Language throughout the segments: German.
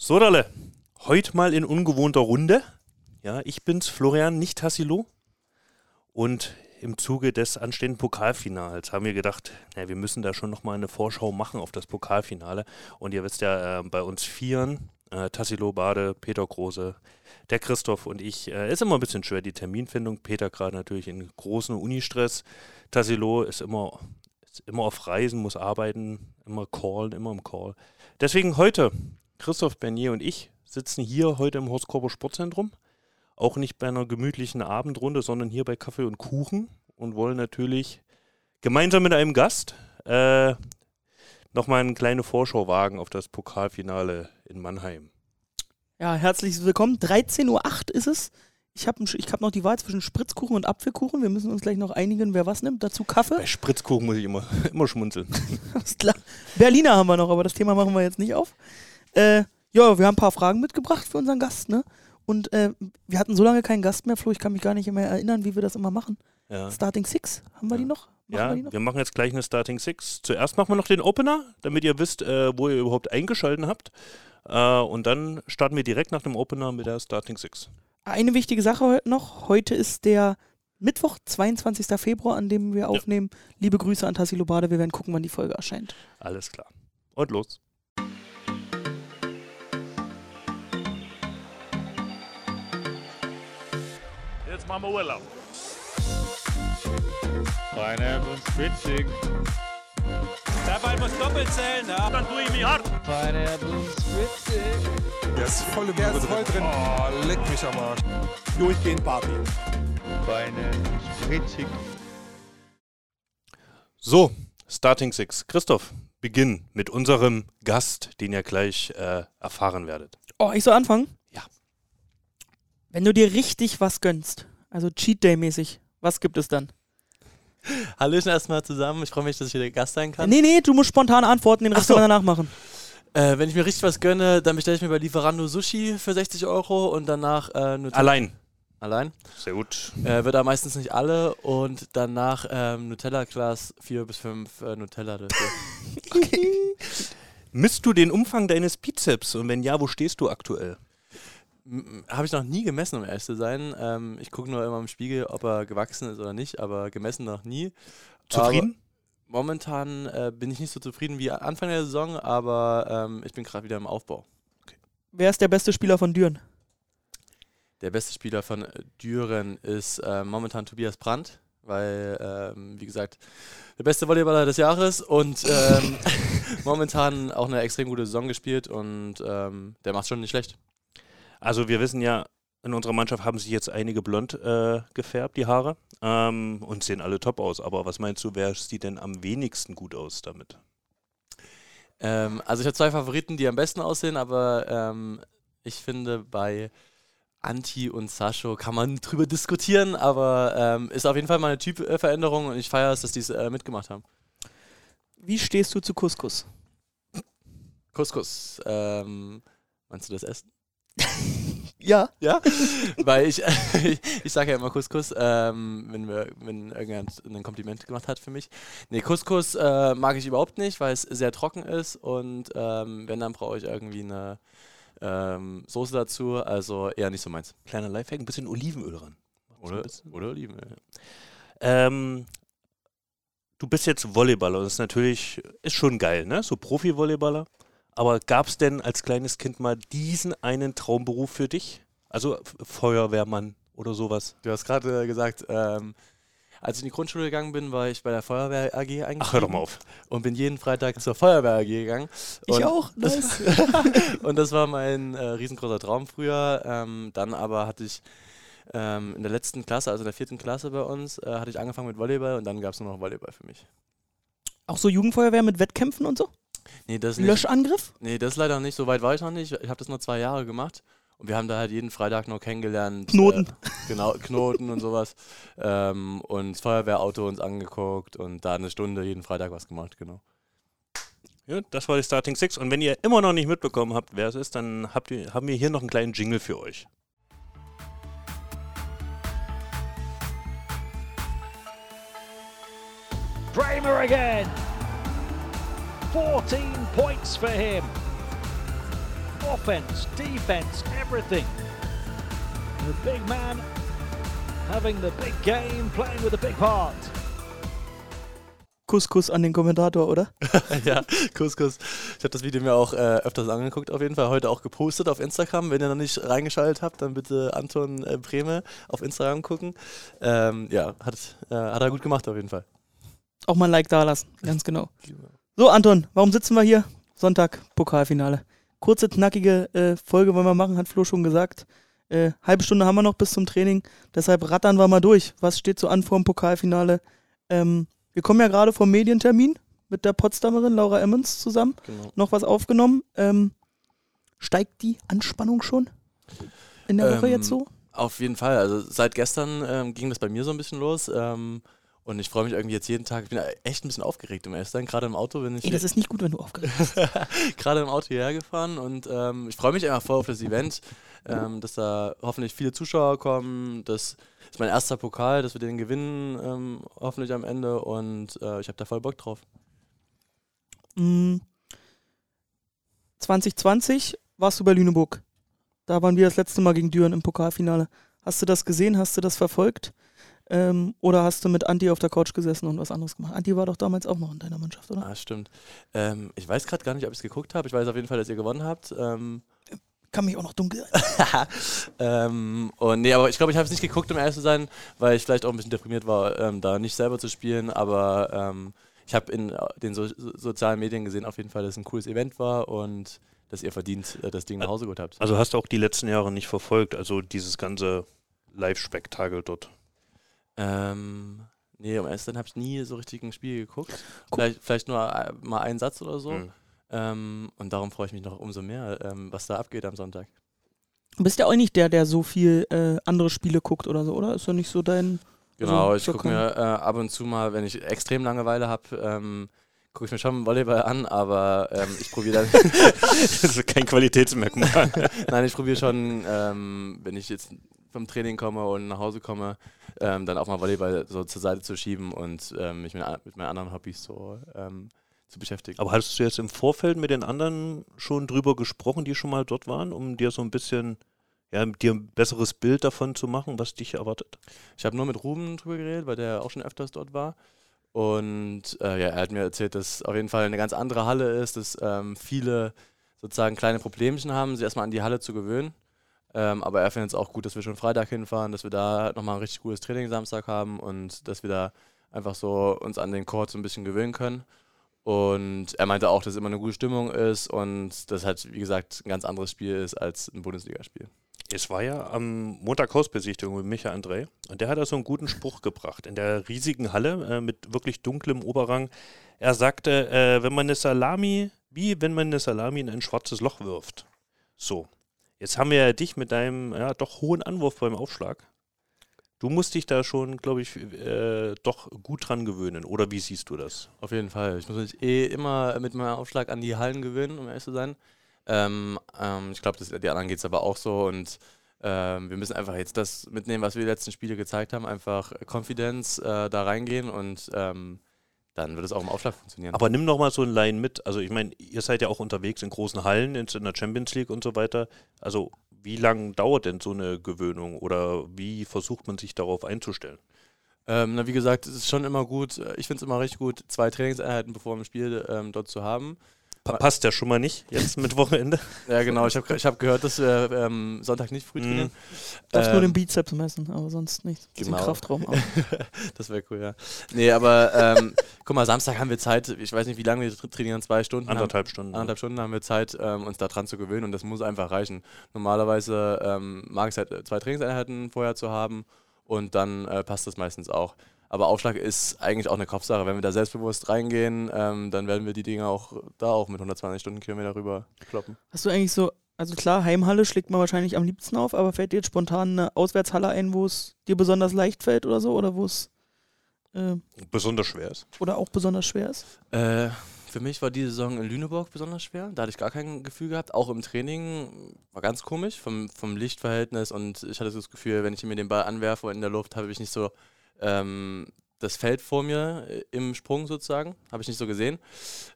So, Dalle, heute mal in ungewohnter Runde. Ja, ich bin's, Florian, nicht Tassilo. Und im Zuge des anstehenden Pokalfinals haben wir gedacht, ja, wir müssen da schon nochmal eine Vorschau machen auf das Pokalfinale. Und ihr wisst ja, äh, bei uns Vieren, äh, Tassilo Bade, Peter Große, der Christoph und ich, äh, ist immer ein bisschen schwer die Terminfindung. Peter gerade natürlich in großen Unistress. Tassilo ist immer, ist immer auf Reisen, muss arbeiten, immer callen, immer im Call. Deswegen heute, Christoph Bernier und ich sitzen hier heute im Horst Korber Sportzentrum auch nicht bei einer gemütlichen Abendrunde, sondern hier bei Kaffee und Kuchen und wollen natürlich gemeinsam mit einem Gast äh, nochmal eine kleine Vorschau wagen auf das Pokalfinale in Mannheim. Ja, herzlich willkommen. 13.08 Uhr ist es. Ich habe ich hab noch die Wahl zwischen Spritzkuchen und Apfelkuchen. Wir müssen uns gleich noch einigen, wer was nimmt. Dazu Kaffee. Bei Spritzkuchen muss ich immer, immer schmunzeln. Berliner haben wir noch, aber das Thema machen wir jetzt nicht auf. Äh, ja, wir haben ein paar Fragen mitgebracht für unseren Gast. Ne? Und äh, wir hatten so lange keinen Gast mehr, Flo, ich kann mich gar nicht mehr erinnern, wie wir das immer machen. Ja. Starting Six, haben wir Ja. die noch? Machen Ja, wir die noch? wir machen jetzt gleich eine Starting Six. Zuerst machen wir noch den Opener, damit ihr wisst, äh, wo ihr überhaupt eingeschalten habt. Äh, und dann starten wir direkt nach dem Opener mit der Starting Six. Eine wichtige Sache heute noch. Heute ist der Mittwoch, 22. Februar, an dem wir aufnehmen. Liebe Grüße an Tassilo Bade. Wir werden gucken, wann die Folge erscheint. Alles klar. Und los. Wir Urlaub. Pineapple Spritzig. Der Ball muss doppelt zählen, ja. Dann tue ich mich hart. Pineapple Spritzig. Der ist voll, der ist voll drin. Oh, leck mich am Arsch. durchgehend Party. Pineapple Spritzig. So, Starting Six. Christoph, beginn mit unserem Gast, den ihr gleich äh, erfahren werdet. Oh, ich soll anfangen? Ja. Wenn du dir richtig was gönnst, also Cheat Day mäßig, was gibt es dann? Hallöchen erstmal zusammen. Ich freue mich, dass ich wieder Gast sein kann. Nee, nee, du musst spontan antworten, den Rest so. danach machen. Äh, wenn ich mir richtig was gönne, dann bestelle ich mir bei Lieferando Sushi für 60 Euro und danach äh, Nutella. Allein. Allein. Sehr gut. Äh, wird da meistens nicht alle und danach ähm, Nutella-Glas 4 bis 5 äh, Nutella dafür. Misst du den Umfang deines Bizeps und wenn ja, wo stehst du aktuell? Habe ich noch nie gemessen, um ehrlich zu sein. Ähm, ich gucke nur immer im Spiegel, ob er gewachsen ist oder nicht, aber gemessen noch nie. Zufrieden? Aber momentan äh, bin ich nicht so zufrieden wie Anfang der Saison, aber ähm, ich bin gerade wieder im Aufbau. Wer ist der beste Spieler von Düren? Der beste Spieler von äh, Düren ist äh, momentan Tobias Brandt, weil, ähm, wie gesagt, der beste Volleyballer des Jahres und ähm, momentan auch eine extrem gute Saison gespielt und ähm, der macht schon nicht schlecht. Also wir wissen ja, in unserer Mannschaft haben sich jetzt einige blond äh, gefärbt, die Haare, ähm, und sehen alle top aus. Aber was meinst du, wer sieht denn am wenigsten gut aus damit? Ähm, also ich habe zwei Favoriten, die am besten aussehen, aber ähm, ich finde bei Anti und Sascho kann man drüber diskutieren, aber ähm, ist auf jeden Fall mal eine Typveränderung und ich feiere es, dass die es äh, mitgemacht haben. Wie stehst du zu Couscous? Couscous. Ähm, meinst du das Essen? Ja. Ja, weil ich, ich sage ja immer Couscous, ähm, wenn, wir, wenn irgendjemand ein Kompliment gemacht hat für mich. Nee, Couscous äh, mag ich überhaupt nicht, weil es sehr trocken ist und ähm, wenn, dann brauche ich irgendwie eine ähm, Soße dazu, also eher nicht so meins. Kleiner Lifehack, ein bisschen Olivenöl ran. Oder, oder Olivenöl. Ähm, du bist jetzt Volleyballer und das ist natürlich, ist schon geil, ne? So Profi-Volleyballer. Aber gab es denn als kleines Kind mal diesen einen Traumberuf für dich? Also F- Feuerwehrmann oder sowas? Du hast gerade äh, gesagt, ähm, als ich in die Grundschule gegangen bin, war ich bei der Feuerwehr AG eingeschrieben. Ach, hör doch mal auf. Und bin jeden Freitag zur Feuerwehr AG gegangen. Ich und auch. Das, und das war mein äh, riesengroßer Traum früher. Ähm, dann aber hatte ich ähm, in der letzten Klasse, also in der vierten Klasse bei uns, äh, hatte ich angefangen mit Volleyball und dann gab es nur noch Volleyball für mich. Auch so Jugendfeuerwehr mit Wettkämpfen und so? Nee, das nicht. Löschangriff? Nee, das leider nicht. So weit war ich noch nicht. Ich habe das nur zwei Jahre gemacht. Und wir haben da halt jeden Freitag noch kennengelernt. Knoten. Äh, genau, Knoten und sowas. Ähm, und das Feuerwehrauto uns angeguckt und da eine Stunde jeden Freitag was gemacht, genau. Ja, das war die Starting Six. Und wenn ihr immer noch nicht mitbekommen habt, wer es ist, dann habt ihr, haben wir hier noch einen kleinen Jingle für euch. Kramer again. 14 points for him. offense, defense, everything. The big man having the big game, playing with a big heart. Kuss, Kuss an den Kommentator, oder? ja, Kuss, Kuss. Ich habe das Video mir auch äh, öfters angeguckt, auf jeden Fall. Heute auch gepostet auf Instagram. Wenn ihr noch nicht reingeschaltet habt, dann bitte Anton äh, Breme auf Instagram gucken. Ähm, ja, hat, äh, hat er gut gemacht, auf jeden Fall. Auch mal ein Like da lassen, ganz genau. So, Anton, warum sitzen wir hier? Sonntag, Pokalfinale. Kurze, knackige äh, Folge wollen wir machen, hat Flo schon gesagt. Äh, halbe Stunde haben wir noch bis zum Training, deshalb rattern wir mal durch. Was steht so an vor dem Pokalfinale? Ähm, wir kommen ja gerade vom Medientermin mit der Potsdamerin Laura Emmons zusammen. Genau. Noch was aufgenommen. Ähm, steigt die Anspannung schon in der Woche Ähm, jetzt so? Auf jeden Fall. Also seit gestern ähm, ging das bei mir so ein bisschen los. Ähm, und ich freue mich irgendwie jetzt jeden Tag. Ich bin echt ein bisschen aufgeregt, zu sein. Gerade im Auto bin ich Ey, das ist nicht gut, wenn du aufgeregt bist. gerade im Auto hierher gefahren und ähm, ich freue mich einfach voll auf das Event, ähm, dass da hoffentlich viele Zuschauer kommen. Das ist mein erster Pokal, dass wir den gewinnen, ähm, hoffentlich am Ende und äh, ich habe da voll Bock drauf. Mm, 2020 warst du bei Lüneburg. Da waren wir das letzte Mal gegen Düren im Pokalfinale. Hast du das gesehen? Hast du das verfolgt? Ähm, oder hast du mit Anti auf der Couch gesessen und was anderes gemacht? Anti war doch damals auch noch in deiner Mannschaft, oder? Ah, stimmt. Ähm, ich weiß gerade gar nicht, ob ich es geguckt habe. Ich weiß auf jeden Fall, dass ihr gewonnen habt. Ähm, Kann mich auch noch dunkel ähm, und nee, aber ich glaube, ich habe es nicht geguckt, um ehrlich zu sein, weil ich vielleicht auch ein bisschen deprimiert war, ähm, da nicht selber zu spielen. Aber ähm, ich habe in äh, den so sozialen Medien gesehen, auf jeden Fall, dass es ein cooles Event war und dass ihr verdient äh, das Ding nach Hause geholt habt. Also hast du auch die letzten Jahre nicht verfolgt, also dieses ganze Live-Spektakel dort. Ähm, nee, um ehrlich zu habe ich nie so richtig ein Spiel geguckt. Vielleicht, vielleicht nur äh, mal einen Satz oder so. Mhm. Ähm, und darum freue ich mich noch umso mehr, ähm, was da abgeht am Sonntag. Du bist ja auch nicht der, der so viel äh, andere Spiele guckt oder so, oder? Ist ja nicht so dein. Genau, Also, ich so gucke mir äh, ab und zu mal, wenn ich extrem Langeweile habe, ähm, gucke ich mir schon Volleyball an, aber ähm, ich probiere dann, Das ist kein Qualitätsmerkmal. nein, ich probiere schon, ähm, wenn ich jetzt vom Training komme und nach Hause komme, ähm, dann auch mal Volleyball so zur Seite zu schieben und ähm, mich mit, mit meinen anderen Hobbys so ähm, zu beschäftigen. Aber hattest du jetzt im Vorfeld mit den anderen schon drüber gesprochen, die schon mal dort waren, um dir so ein bisschen, ja, dir ein besseres Bild davon zu machen, was dich erwartet? Ich habe nur mit Ruben drüber geredet, weil der auch schon öfters dort war. Und äh, ja, er hat mir erzählt, dass auf jeden Fall eine ganz andere Halle ist, dass ähm, viele sozusagen kleine Problemchen haben, sich erstmal an die Halle zu gewöhnen. Ähm, aber er findet es auch gut, dass wir schon Freitag hinfahren, dass wir da nochmal ein richtig gutes Training Samstag haben und dass wir da einfach so uns an den Court so ein bisschen gewöhnen können. Und er meinte auch, dass immer eine gute Stimmung ist und das halt, wie gesagt, ein ganz anderes Spiel ist als ein Bundesligaspiel. Es war ja am Montag Hausbesichtigung mit Micha André und der hat da so einen guten Spruch gebracht. In der riesigen Halle äh, mit wirklich dunklem Oberrang. Er sagte, äh, wenn man eine Salami, wie wenn man eine Salami in ein schwarzes Loch wirft. So, jetzt haben wir ja dich mit deinem ja, doch hohen Anwurf beim Aufschlag. Du musst dich da schon, glaube ich, äh, doch gut dran gewöhnen. Oder wie siehst du das? Auf jeden Fall. Ich muss mich eh immer mit meinem Aufschlag an die Hallen gewöhnen, um ehrlich zu sein. Ähm, ähm, ich glaube, die anderen geht es aber auch so und ähm, wir müssen einfach jetzt das mitnehmen, was wir die letzten Spiele gezeigt haben, einfach Confidence äh, da reingehen und ähm, dann wird es auch im Aufschlag funktionieren. Aber nimm noch mal so einen Laien mit. Also ich meine, ihr seid ja auch unterwegs in großen Hallen, in der Champions League und so weiter. Also wie lange dauert denn so eine Gewöhnung oder wie versucht man sich darauf einzustellen? Ähm, na, wie gesagt, es ist schon immer gut, äh, ich finde es immer richtig gut, zwei Trainingseinheiten bevor dem Spiel ähm, dort zu haben. Pa passt ja schon mal nicht jetzt mit Wochenende. Ja, genau, ich habe ich hab gehört, dass wir ähm, Sonntag nicht früh Mhm. trainieren. Darfst nur Ähm, den Bizeps messen, aber sonst nicht. Genau. Kraftraum. auch. das wäre cool, ja. Nee, aber ähm, guck mal, Samstag haben wir Zeit, ich weiß nicht, wie lange wir tra- trainieren, zwei Stunden. haben, Anderthalb Stunden. anderthalb Stunden haben wir Zeit, ähm, uns daran zu gewöhnen und das muss einfach reichen. Normalerweise ähm, mag es halt äh, zwei Trainingseinheiten vorher zu haben und dann äh, passt das meistens auch. Aber Aufschlag ist eigentlich auch eine Kopfsache. Wenn wir da selbstbewusst reingehen, ähm, dann werden wir die Dinge auch da auch mit 120 Stundenkilometer rüber kloppen. Hast du eigentlich so, also klar, Heimhalle schlägt man wahrscheinlich am liebsten auf, aber fällt dir jetzt spontan eine Auswärtshalle ein, wo es dir besonders leicht fällt oder so? Oder wo es äh, Besonders schwer ist. oder auch besonders schwer ist? Äh, für mich war die Saison in Lüneburg besonders schwer. Da hatte ich gar kein Gefühl gehabt. Auch im Training war ganz komisch vom, vom Lichtverhältnis und ich hatte so das Gefühl, wenn ich mir den Ball anwerfe in der Luft, habe ich nicht so ähm, das Feld vor mir äh, im Sprung sozusagen. Habe ich nicht so gesehen.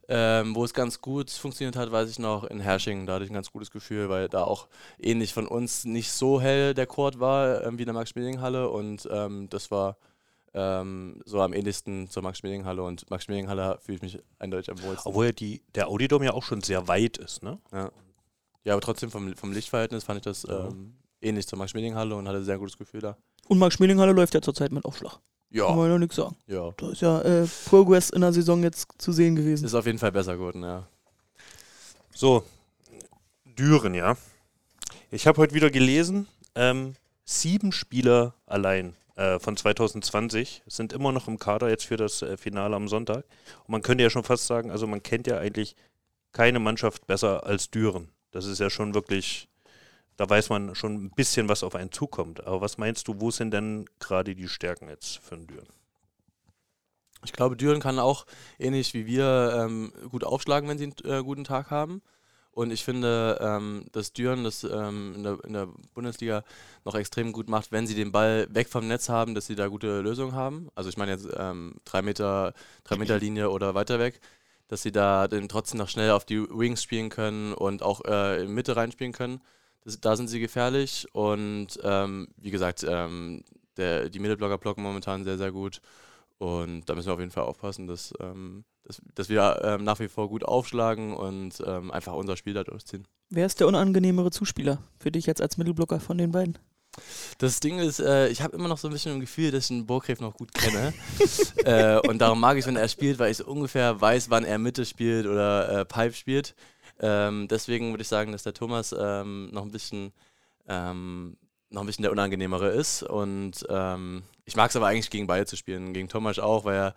Ähm, wo es ganz gut funktioniert hat, weiß ich noch in Hersching. Da hatte ich ein ganz gutes Gefühl, weil da auch ähnlich von uns nicht so hell der Court war ähm, wie in der Max-Schmeling-Halle. Und ähm, das war ähm, so am ähnlichsten zur Max-Schmeling-Halle. Und Max-Schmeling-Halle fühle ich mich eindeutig am wohlsten. Obwohl ja die, der Audidom ja auch schon sehr weit ist, ne? Ja, aber trotzdem vom, vom Lichtverhältnis fand ich das Ja. ähm, ähnlich zur Max-Schmeling-Halle und hatte ein sehr gutes Gefühl da. Und Marc Schmelinghalle läuft ja zurzeit mit Aufschlag. Kann Ja, man ja nichts sagen. ja. Da ist ja äh, Progress in der Saison jetzt zu sehen gewesen. Ist auf jeden Fall besser geworden, ja. So, Düren, ja. Ich habe heute wieder gelesen, ähm, sieben Spieler allein äh, von 2020 sind immer noch im Kader jetzt für das äh, Finale am Sonntag. Und man könnte ja schon fast sagen, also man kennt ja eigentlich keine Mannschaft besser als Düren. Das ist ja schon wirklich, da weiß man schon ein bisschen, was auf einen zukommt. Aber was meinst du, wo sind denn gerade die Stärken jetzt für den Düren? Ich glaube, Düren kann auch ähnlich wie wir ähm, gut aufschlagen, wenn sie einen äh, guten Tag haben. Und ich finde, ähm, dass Düren das ähm, in, der, in der Bundesliga noch extrem gut macht, wenn sie den Ball weg vom Netz haben, dass sie da gute Lösungen haben. Also ich meine jetzt ähm, drei Meter, drei Meter Linie oder weiter weg, dass sie da dann trotzdem noch schnell auf die Wings spielen können und auch äh, in Mitte reinspielen können. Das, da sind sie gefährlich und ähm, wie gesagt, ähm, der, die Mittelblocker blocken momentan sehr, sehr gut. Und da müssen wir auf jeden Fall aufpassen, dass, ähm, dass, dass wir ähm, nach wie vor gut aufschlagen und ähm, einfach unser Spiel da durchziehen. Wer ist der unangenehmere Zuspieler für dich jetzt als Mittelblocker von den beiden? Das Ding ist, äh, ich habe immer noch so ein bisschen ein Gefühl, dass ich den Burgreff noch gut kenne. äh, und darum mag ich, wenn er spielt, weil ich so ungefähr weiß, wann er Mitte spielt oder äh, Pipe spielt. Ähm, deswegen würde ich sagen, dass der Thomas ähm, noch ein bisschen ähm, noch ein bisschen der unangenehmere ist. Und ähm, ich mag es aber eigentlich gegen beide zu spielen. Gegen Thomas auch, weil er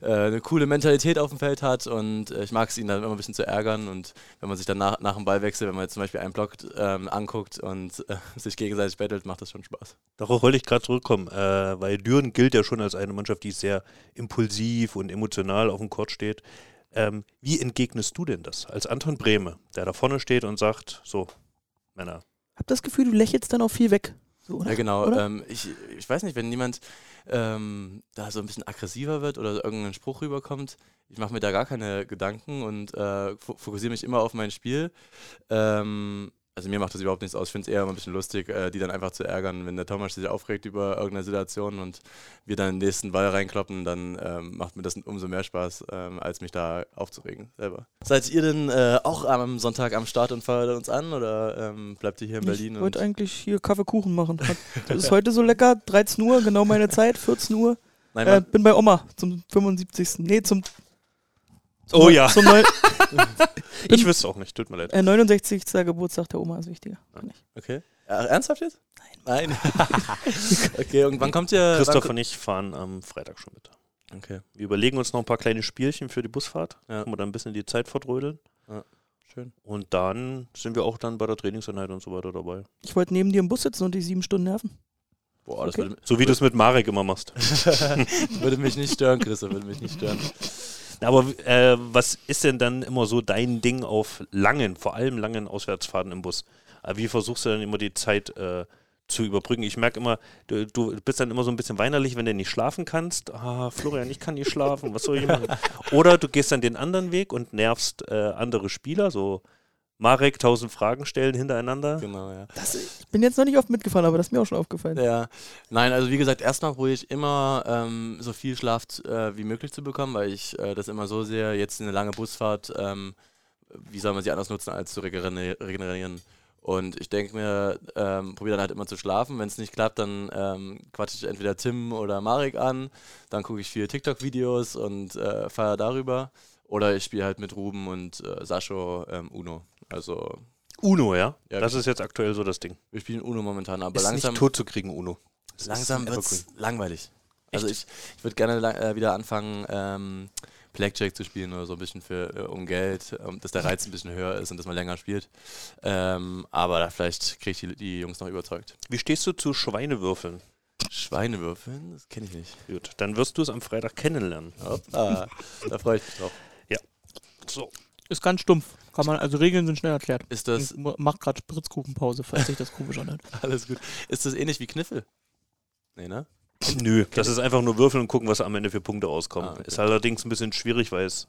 äh, eine coole Mentalität auf dem Feld hat und äh, ich mag es ihn dann immer ein bisschen zu ärgern. Und wenn man sich dann nach, nach dem Ballwechsel, wenn man jetzt zum Beispiel einen Block ähm, anguckt und äh, sich gegenseitig battelt, macht das schon Spaß. Darauf wollte ich gerade zurückkommen, äh, weil Düren gilt ja schon als eine Mannschaft, die sehr impulsiv und emotional auf dem Court steht. Ähm, wie entgegnest du denn das als Anton Brehme, der da vorne steht und sagt, so, Männer, Hab das Gefühl, du lächelst dann auch viel weg. So, oder? Ja, genau. Oder? Ähm, ich, ich weiß nicht, wenn jemand ähm, da so ein bisschen aggressiver wird oder irgendein Spruch rüberkommt, ich mache mir da gar keine Gedanken und äh, fo- fokussiere mich immer auf mein Spiel. Ähm, also mir macht das überhaupt nichts aus. Ich finde es eher immer ein bisschen lustig, äh, die dann einfach zu ärgern. Wenn der Thomas sich aufregt über irgendeine Situation und wir dann den nächsten Ball reinkloppen, dann ähm, macht mir das umso mehr Spaß, ähm, als mich da aufzuregen selber. Seid ihr denn äh, auch am Sonntag am Start und feuert uns an oder ähm, bleibt ihr hier in Berlin? Ich wollte eigentlich hier Kaffeekuchen machen. Das ist heute so lecker, 13 Uhr, genau meine Zeit, 14 Uhr. Nein, Äh, bin bei Oma zum 75. Nee, zum, zum Oh ja. Zum ich wüsste auch nicht, tut mir leid. äh, 69. Geburtstag der Oma ist wichtiger. Ich. Okay. Ja, ernsthaft jetzt? Nein. Nein. okay, und wann kommt ihr? Christoph und ich fahren am Freitag schon mit. okay, Wir überlegen uns noch ein paar kleine Spielchen für die Busfahrt, Ja. können wir dann ein bisschen die Zeit verdrödeln. schön. Und dann sind wir auch dann bei der Trainingseinheit und so weiter dabei. Ich wollte neben dir im Bus sitzen und die sieben Stunden nerven. Boah, das Okay. würde, So wie du es mit Marek immer machst. würde mich nicht stören, Chris, das würde mich nicht stören. Aber äh, was ist denn dann immer so dein Ding auf langen, vor allem langen Auswärtsfahrten im Bus? Äh, wie versuchst du dann immer die Zeit äh, zu überbrücken? Ich merke immer, du, du bist dann immer so ein bisschen weinerlich, wenn du nicht schlafen kannst. Ah, Florian, ich kann nicht schlafen, was soll ich machen? Oder du gehst dann den anderen Weg und nervst äh, andere Spieler, so Marek, tausend Fragen stellen hintereinander. Genau, ja. Das, ich bin jetzt noch nicht oft mitgefahren, aber das ist mir auch schon aufgefallen. Ja, nein, also wie gesagt, erstmal ich immer ähm, so viel Schlaf äh, wie möglich zu bekommen, weil ich äh, das immer so sehe, jetzt eine lange Busfahrt, ähm, wie soll man sie anders nutzen, als zu regeneri- regenerieren. Und ich denke mir, ähm, probiere dann halt immer zu schlafen. Wenn es nicht klappt, dann ähm, quatsche ich entweder Tim oder Marek an, dann gucke ich viele TikTok-Videos und äh, feiere darüber. Oder ich spiele halt mit Ruben und äh, Sascho ähm, Uno. Also Uno, ja? Ja, das ist jetzt aktuell so das Ding. wir spielen Uno momentan, aber ist langsam... nicht tot zu kriegen, Uno. Das Langsam wird es langweilig. Also ich, ich würde gerne äh, wieder anfangen, ähm, Blackjack zu spielen oder so ein bisschen für äh, um Geld, ähm, dass der Reiz ein bisschen höher ist und dass man länger spielt. Ähm, aber da vielleicht kriege ich die, die Jungs noch überzeugt. Wie stehst du zu Schweinewürfeln? Schweinewürfeln? Das kenne ich nicht. Gut, dann wirst du es am Freitag kennenlernen. Hoppa, da freue ich mich drauf. So. Ist ganz stumpf. Kann man, also Regeln sind schnell erklärt. Ist das Ich mach gerade Spritzkuchenpause, falls sich das komisch anhört. alles gut? Ist das ähnlich wie Kniffel? Nee, ne? Nö, das ist einfach nur würfeln und gucken, was am Ende für Punkte rauskommen. Ah, okay. Ist allerdings ein bisschen schwierig, weil es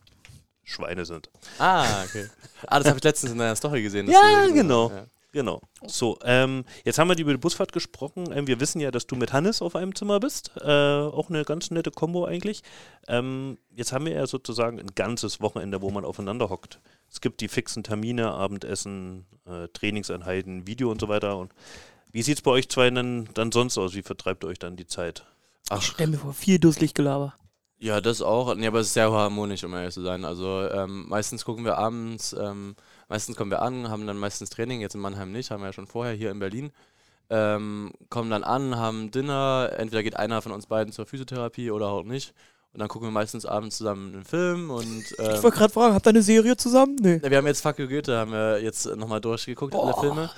Schweine sind. Ah, okay. Ah, das habe ich letztens in deiner Story gesehen. Ja, genau. Ja. Genau. So, ähm, jetzt haben wir über die Busfahrt gesprochen. Ähm, wir wissen ja, dass du mit Hannes auf einem Zimmer bist. Äh, auch eine ganz nette Kombo eigentlich. Ähm, jetzt haben wir ja sozusagen ein ganzes Wochenende, wo man aufeinander hockt. Es gibt die fixen Termine, Abendessen, äh, Trainingseinheiten, Video und so weiter. Und wie sieht es bei euch zwei dann, dann sonst aus? Wie vertreibt ihr euch dann die Zeit? Ach, Stell mir vor, viel dusselig Gelaber. Ja, das auch. Nee, aber es ist sehr harmonisch, um ehrlich zu sein. Also ähm, meistens gucken wir abends, ähm, meistens kommen wir an, haben dann meistens Training, jetzt in Mannheim nicht, haben wir ja schon vorher hier in Berlin. Ähm, kommen dann an, haben Dinner, entweder geht einer von uns beiden zur Physiotherapie oder auch nicht. Und dann gucken wir meistens abends zusammen einen Film und ähm, Ich wollte gerade fragen, habt ihr eine Serie zusammen? Nee. wir haben jetzt Fuck you Goethe, haben wir jetzt nochmal durchgeguckt, alle Boah. Filme.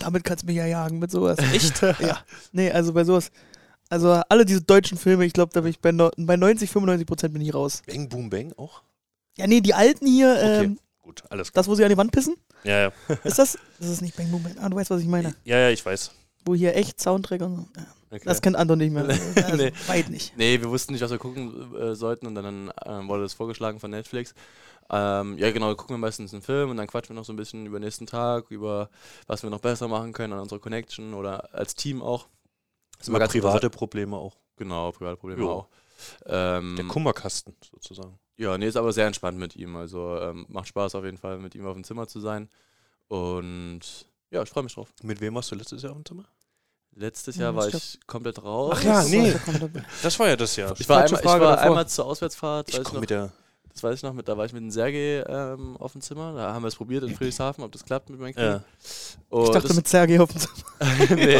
Damit kannst du mich ja jagen mit sowas. Echt? ja. Nee, also bei sowas. Also alle diese deutschen Filme, ich glaube, da bin ich bei, no, bei 90, 95 Prozent bin ich raus. Bang, Boom, Bang auch? Ja, nee, die alten hier, Okay, ähm, gut, alles klar. das, wo sie an die Wand pissen, Ja, ja. ist das? Das ist nicht Bang Boom Bang. Ah, du weißt, was ich meine. ja, ja, ich weiß. Wo hier echt Soundtrack und so. Ja, Okay. Das kennt Anton nicht mehr. Also, Nee. Weit nicht. Nee, wir wussten nicht, was wir gucken äh, sollten und dann ähm, wurde das vorgeschlagen von Netflix. Ähm, ja, genau, gucken wir meistens einen Film und dann quatschen wir noch so ein bisschen über den nächsten Tag, über was wir noch besser machen können an unserer Connection oder als Team auch. Das ist Über ganz private Probleme auch. Genau, private Probleme Jo. auch. Ähm, Der Kummerkasten sozusagen. Ja, nee, ist aber sehr entspannt mit ihm. Also ähm, macht Spaß auf jeden Fall, mit ihm auf dem Zimmer zu sein. Und ja, ich freue mich drauf. Mit wem warst du letztes Jahr auf dem Zimmer? Letztes Ja, Jahr war ich ich komplett raus. Ach ja, nee. Das war ja das Jahr. Ich war, einmal, ich war einmal zur Auswärtsfahrt, Ich komme mit der. Das weiß ich noch, mit, da war ich mit dem Sergei ähm, auf dem Zimmer. Da haben wir es probiert in Friedrichshafen, ob das klappt mit meinem Knie. Ja. Ich dachte das, mit Sergei auf dem Zimmer. nee,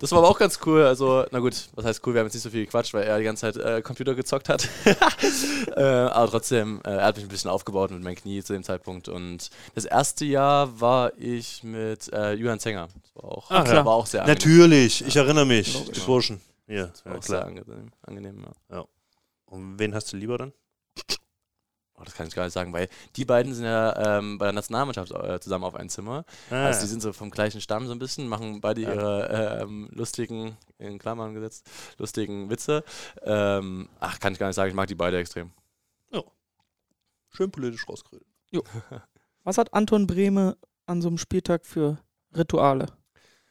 das war aber auch ganz cool. Also, na gut, was heißt cool? Wir haben jetzt nicht so viel gequatscht, weil er die ganze Zeit äh, Computer gezockt hat. äh, aber trotzdem, äh, er hat mich ein bisschen aufgebaut mit meinem Knie zu dem Zeitpunkt. Und das erste Jahr war ich mit äh, Julian Zenger. Das war auch, Ah, das ja. war auch sehr angenehm. Natürlich, ich erinnere mich. Logisch. Die Burschen. Ja, Das war ja auch sehr klar. angenehm. angenehm ja. Und wen hast du lieber dann? Oh, das kann ich gar nicht sagen, weil die beiden sind ja ähm, bei der Nationalmannschaft äh, zusammen auf einem Zimmer. Ah, Also die sind so vom gleichen Stamm so ein bisschen, machen beide Ja. ihre ähm, lustigen, in Klammern gesetzt, lustigen Witze. Ähm, ach, kann ich gar nicht sagen, ich mag die beide extrem. schön politisch rausgeredet. Was hat Anton Brehme an so einem Spieltag für Rituale?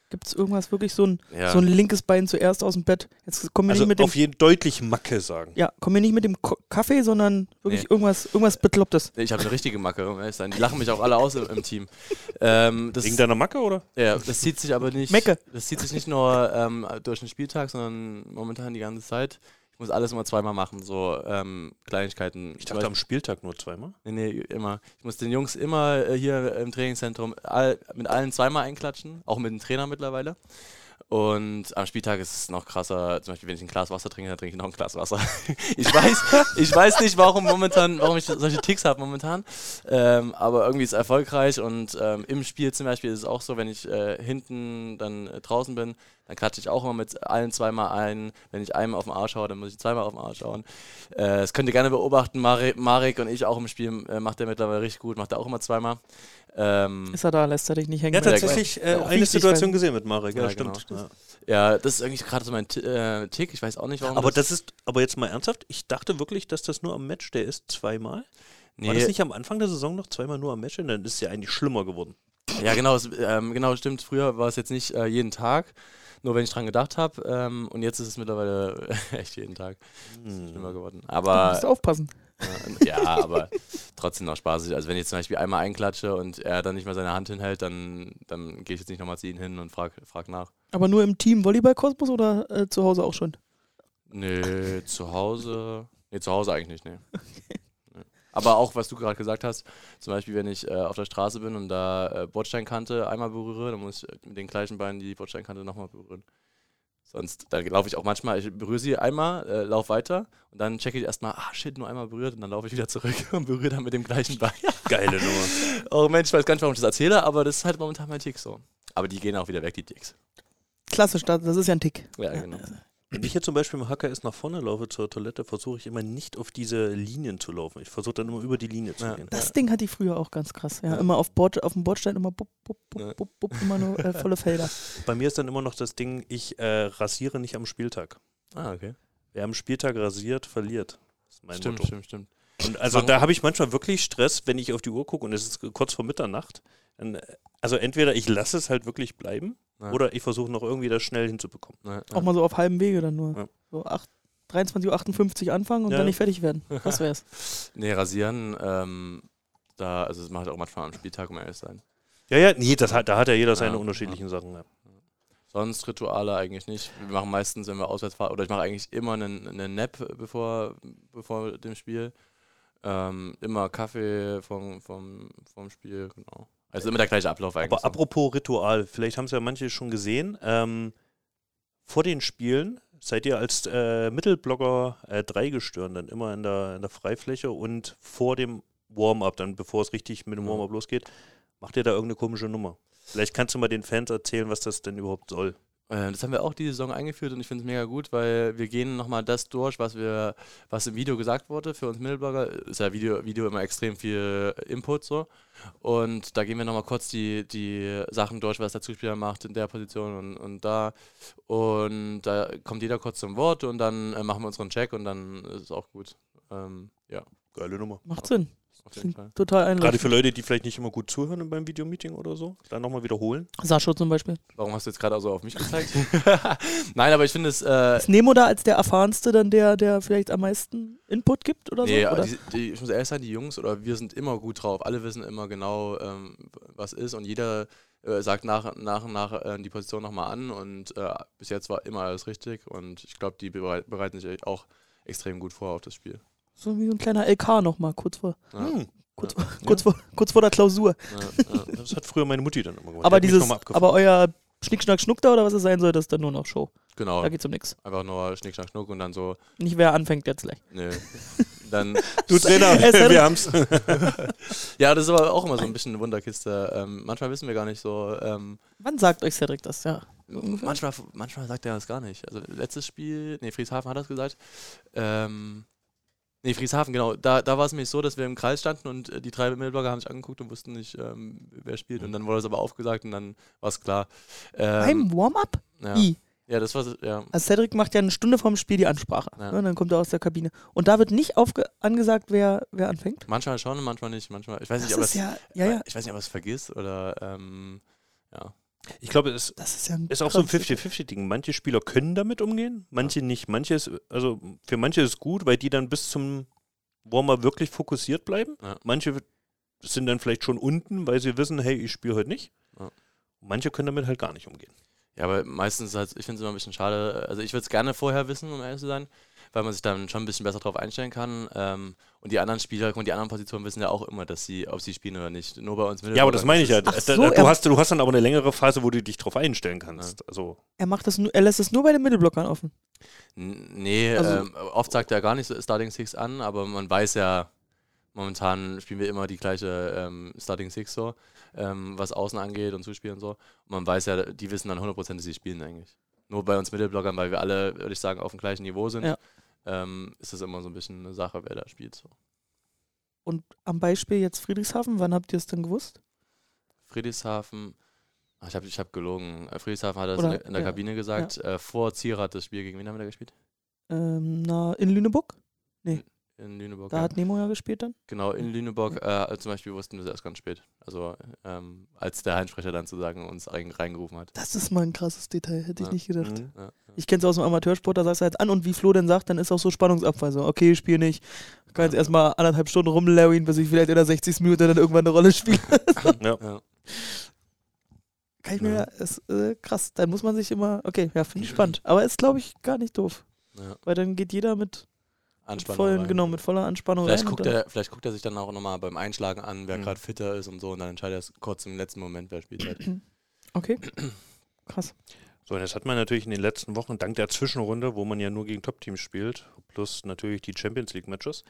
Gibt es irgendwas wirklich so ein, Ja. so ein linkes Bein zuerst aus dem Bett? Jetzt kommen wir Also nicht mit dem auf jeden deutlich Macke sagen. ja, kommen wir nicht mit dem Ko Kaffee, sondern wirklich Nee. irgendwas, irgendwas Beklopptes. Ich habe eine richtige Macke, um ehrlich zu sein. Die lachen mich auch alle aus im, im Team. Ähm, das, Wegen deiner Macke, oder? ja, das zieht sich aber nicht. Mecke. Das zieht sich nicht nur ähm, durch den Spieltag, sondern momentan die ganze Zeit. Ich muss alles immer zweimal machen, so ähm, Kleinigkeiten. Ich dachte am Spieltag nur zweimal. Nee, nee, immer. Ich muss den Jungs immer äh, hier im Trainingszentrum all, mit allen zweimal einklatschen, auch mit dem Trainer mittlerweile. Und am Spieltag ist es noch krasser, zum Beispiel, wenn ich ein Glas Wasser trinke, dann trinke ich noch ein Glas Wasser. ich weiß, ich weiß nicht, warum momentan, warum ich solche Ticks habe momentan. Ähm, aber irgendwie ist es erfolgreich und ähm, im Spiel zum Beispiel ist es auch so, wenn ich äh, hinten dann äh, draußen bin, dann klatsche ich auch immer mit allen zweimal ein. Wenn ich einmal auf den Arsch schaue, dann muss ich zweimal auf den Arsch schauen. Äh, das könnt ihr gerne beobachten. Marek, und ich auch im Spiel äh, macht er mittlerweile richtig gut, macht er auch immer zweimal. Ähm, Ist er da, lässt er dich nicht hängen? Ja, Ja, tatsächlich äh, eine Situation gesehen mit Marek. Ja, Ja, stimmt. genau. Ja. ja, das ist irgendwie gerade so mein Ti- äh, Tick. Ich weiß auch nicht, warum. Aber das ist, aber jetzt mal ernsthaft, ich dachte wirklich, dass das nur am Matchday ist, zweimal. nee, War das nicht am Anfang der Saison noch zweimal nur am Matchday? Dann ist es ja eigentlich schlimmer geworden. Ja, genau, es, ähm, genau, stimmt. Früher war es jetzt nicht äh, jeden Tag, nur wenn ich dran gedacht habe. Ähm, und jetzt ist es mittlerweile echt jeden Tag Hm. schlimmer geworden. Da Aber musst du aufpassen. Ja, aber trotzdem noch spaßig. Also wenn ich zum Beispiel einmal einklatsche und er dann nicht mehr seine Hand hinhält, dann, dann gehe ich jetzt nicht nochmal zu ihm hin und frag, frag nach. Aber nur im Team Volleyball-Kosmos oder äh, zu Hause auch schon? Nee, zu Hause. Nee, zu Hause eigentlich nicht, nee. Nee. Aber auch, was du gerade gesagt hast, zum Beispiel, wenn ich äh, auf der Straße bin und da äh, Bordsteinkante einmal berühre, dann muss ich mit den gleichen Beinen die Bordsteinkante nochmal berühren. Sonst, da laufe ich auch manchmal, ich berühre sie einmal, äh, laufe weiter und dann checke ich erstmal, ah shit, nur einmal berührt und dann laufe ich wieder zurück und berühre dann mit dem gleichen Bein. Geile Nummer. oh Mensch, ich weiß gar nicht, warum ich das erzähle, aber das ist halt momentan mein Tick so. Aber die gehen auch wieder weg, die Ticks. Klassisch, das das ist ja ein Tick. Ja, genau. Wenn ich jetzt zum Beispiel im HKS nach vorne laufe zur Toilette, versuche ich immer nicht auf diese Linien zu laufen. Ich versuche dann immer über die Linie zu Ja. gehen. Das Ding hatte ich früher auch ganz krass. Ja, Ja. immer auf, Bord, auf dem Bordstein immer bup, bup, bup, Ja. bup, bup, immer nur äh, volle Felder. Bei mir ist dann immer noch das Ding, ich äh, rasiere nicht am Spieltag. Ah, okay. wer am Spieltag rasiert, verliert. Das ist mein Stimmt, Motto. stimmt, stimmt. Und also da habe ich manchmal wirklich Stress, wenn ich auf die Uhr gucke und es ist kurz vor Mitternacht. Dann, äh, also entweder ich lasse es halt wirklich bleiben Ja. oder ich versuche noch irgendwie das schnell hinzubekommen. Ja, Auch mal so auf halbem Wege dann nur. Ja. So 8, 23.58 Uhr anfangen und Ja. dann nicht fertig werden. Das wär's. Nee, rasieren, ähm, da, also das mache ich auch manchmal am Spieltag, um ehrlich zu sein. Ja, ja, nee, das hat, da hat ja jeder seine Ja, unterschiedlichen Sachen. Ja. Sonst Rituale eigentlich nicht. Wir machen meistens, wenn wir auswärts fahren, oder ich mache eigentlich immer einen, einen Nap bevor, bevor dem Spiel. Ähm, immer Kaffee vom, vom, vom Spiel, genau. Also immer der gleiche Ablauf eigentlich. Aber so. apropos Ritual, vielleicht haben es ja manche schon gesehen. Ähm, vor den Spielen seid ihr als äh, Mittelblocker äh, Dreigestirn dann immer in der, in der Freifläche und vor dem Warm-up, dann bevor es richtig mit dem. Warm-up losgeht, macht ihr da irgendeine komische Nummer. Vielleicht kannst du mal den Fans erzählen, was das denn überhaupt soll. Äh, Das haben wir auch diese Saison eingeführt und ich finde es mega gut, weil wir gehen nochmal das durch, was wir, was im Video gesagt wurde. Für uns Mittelblogger ist ja Video, Video immer extrem viel Input so. Und da gehen wir nochmal kurz die, die Sachen durch, was der Zuspieler macht in der Position und, und da. Und da kommt jeder kurz zum Wort und dann äh, machen wir unseren Check und dann ist es auch gut. Ähm, ja, Geile Nummer. Macht Sinn. Auf jeden Fall. total Gerade einleuchtend. für Leute, die vielleicht nicht immer gut zuhören beim Videomeeting oder so, dann nochmal wiederholen. Sascho zum Beispiel. Warum hast du jetzt gerade also auf mich gezeigt? Nein, aber ich finde es. Äh, Ist Nemo da als der erfahrenste dann der, der vielleicht am meisten Input gibt oder Nee, so? Oder? Die, die, ich muss ehrlich sagen, die Jungs oder wir sind immer gut drauf. Alle wissen immer genau, ähm, was ist und jeder äh, sagt nach, nach und nach äh, die Position nochmal an und äh, bis jetzt war immer alles richtig und ich glaube, die bereit, bereiten sich auch extrem gut vor auf das Spiel. So wie so ein kleiner LK nochmal, kurz vor, Ja, Hm, kurz, kurz, vor, kurz vor der Klausur. ja, ja. das hat früher meine Mutti dann immer gemacht. aber dieses, aber euer Schnick, Schnack, Schnuck da oder was es sein soll, das ist dann nur noch Show. Genau, Da geht's um nichts. einfach nur Schnick, Schnack, Schnuck und dann so, Nicht wer anfängt jetzt gleich. nee. Dann, du Trainer, Es wir haben's. ja, das ist aber auch immer so ein bisschen eine Wunderkiste. Ähm, manchmal wissen wir gar nicht so, ähm, Wann sagt euch Cedric das? Ja. Manchmal, manchmal sagt er das gar nicht. Also letztes Spiel, nee, Frieshafen hat das gesagt. Ähm, nee, Frieshafen, genau. Da, da war es nämlich so, dass wir im Kreis standen und äh, die drei Mittelblogger haben sich angeguckt und wussten nicht, ähm, wer spielt. Und dann wurde es aber aufgesagt und dann war es klar. Ähm, Beim Warm-up? ja. I. ja, das war, ja. Also Cedric macht ja eine Stunde vorm Spiel die Ansprache. Ja. Ne, dann kommt er aus der Kabine. Und da wird nicht aufge angesagt, wer, wer anfängt. Manchmal schon und manchmal nicht. Manchmal, ich weiß nicht, Das ob ist es, ja, ja, ja. ich weiß nicht, ob er es vergisst oder, ähm, ja. Ich glaube, es Das ist ja ist auch so ein krass- 50-50-Ding. Manche Spieler können damit umgehen, manche nicht. Manche ist, also für manche ist es gut, weil die dann bis zum Warmer wirklich fokussiert bleiben. Ja. Manche sind dann vielleicht schon unten, weil sie wissen, hey, ich spiele heute nicht. Ja. Manche können damit halt gar nicht umgehen. Ja, aber meistens, halt, ich finde es immer ein bisschen schade. Also ich würde es gerne vorher wissen, um ehrlich zu sein, weil man sich dann schon ein bisschen besser drauf einstellen kann. Ähm, und die anderen Spieler und die anderen Positionen wissen ja auch immer, dass sie, ob sie spielen oder nicht. Nur bei uns Ja, aber das meine ich ja. So, du, er- hast, du hast dann aber eine längere Phase, wo du dich drauf einstellen kannst. Also, Er macht das nur, er lässt es nur bei den Mittelblockern offen. N- Nee, Also- ähm, oft sagt er gar nicht so Starting Six an, aber man weiß ja, momentan spielen wir immer die gleiche ähm, Starting Six so, ähm, was Außen angeht und Zuspiel und so. Und man weiß ja, die wissen dann 100%, dass sie spielen eigentlich. Nur bei uns Mittelblockern, weil wir alle, würde ich sagen, auf dem gleichen Niveau sind, Ja. Ähm, ist es immer so ein bisschen eine Sache, wer da spielt. So. Und am Beispiel jetzt Friedrichshafen, wann habt ihr es denn gewusst? Friedrichshafen, ach, ich habe ich hab gelogen. Äh, Friedrichshafen hat das Oder- in, der- in der ja, Kabine gesagt. Äh, vor Zierat das Spiel gegen wen haben wir da gespielt? Ähm, na, in Lüneburg? In Lüneburg. Da ja. hat Nemo ja gespielt dann. Genau, in Lüneburg äh, zum Beispiel wussten wir es erst ganz spät. Also ähm, als der Heinsprecher dann sozusagen uns rein, reingerufen hat. Das ist mal ein krasses Detail, hätte ich Ja. nicht gedacht. mhm. Ich kenne es aus dem Amateursport, da sagst du jetzt an und wie Flo denn sagt, dann ist auch so Spannungsabfall. So, okay, ich spiele nicht. Kann jetzt erstmal anderthalb Stunden rumlarryen, bis ich vielleicht in der 60. Minute dann irgendwann eine Rolle spiele. ja. Ja. Kann ich mir, Ja. ist äh, krass. Dann muss man sich immer, okay, ja, finde ich spannend. Aber ist, glaube ich, gar nicht doof. Ja. Weil dann geht jeder mit, mit Anspannung. vollen, rein. genau, mit voller Anspannung Vielleicht rein. guckt, er, vielleicht guckt er sich dann auch nochmal beim Einschlagen an, wer Mhm. gerade fitter ist und so. Und dann entscheidet er es kurz im letzten Moment, wer spielt halt. Okay. Krass. So, und das hat man natürlich in den letzten Wochen, dank der Zwischenrunde, wo man ja nur gegen Top-Teams spielt, plus natürlich die Champions League-Matches,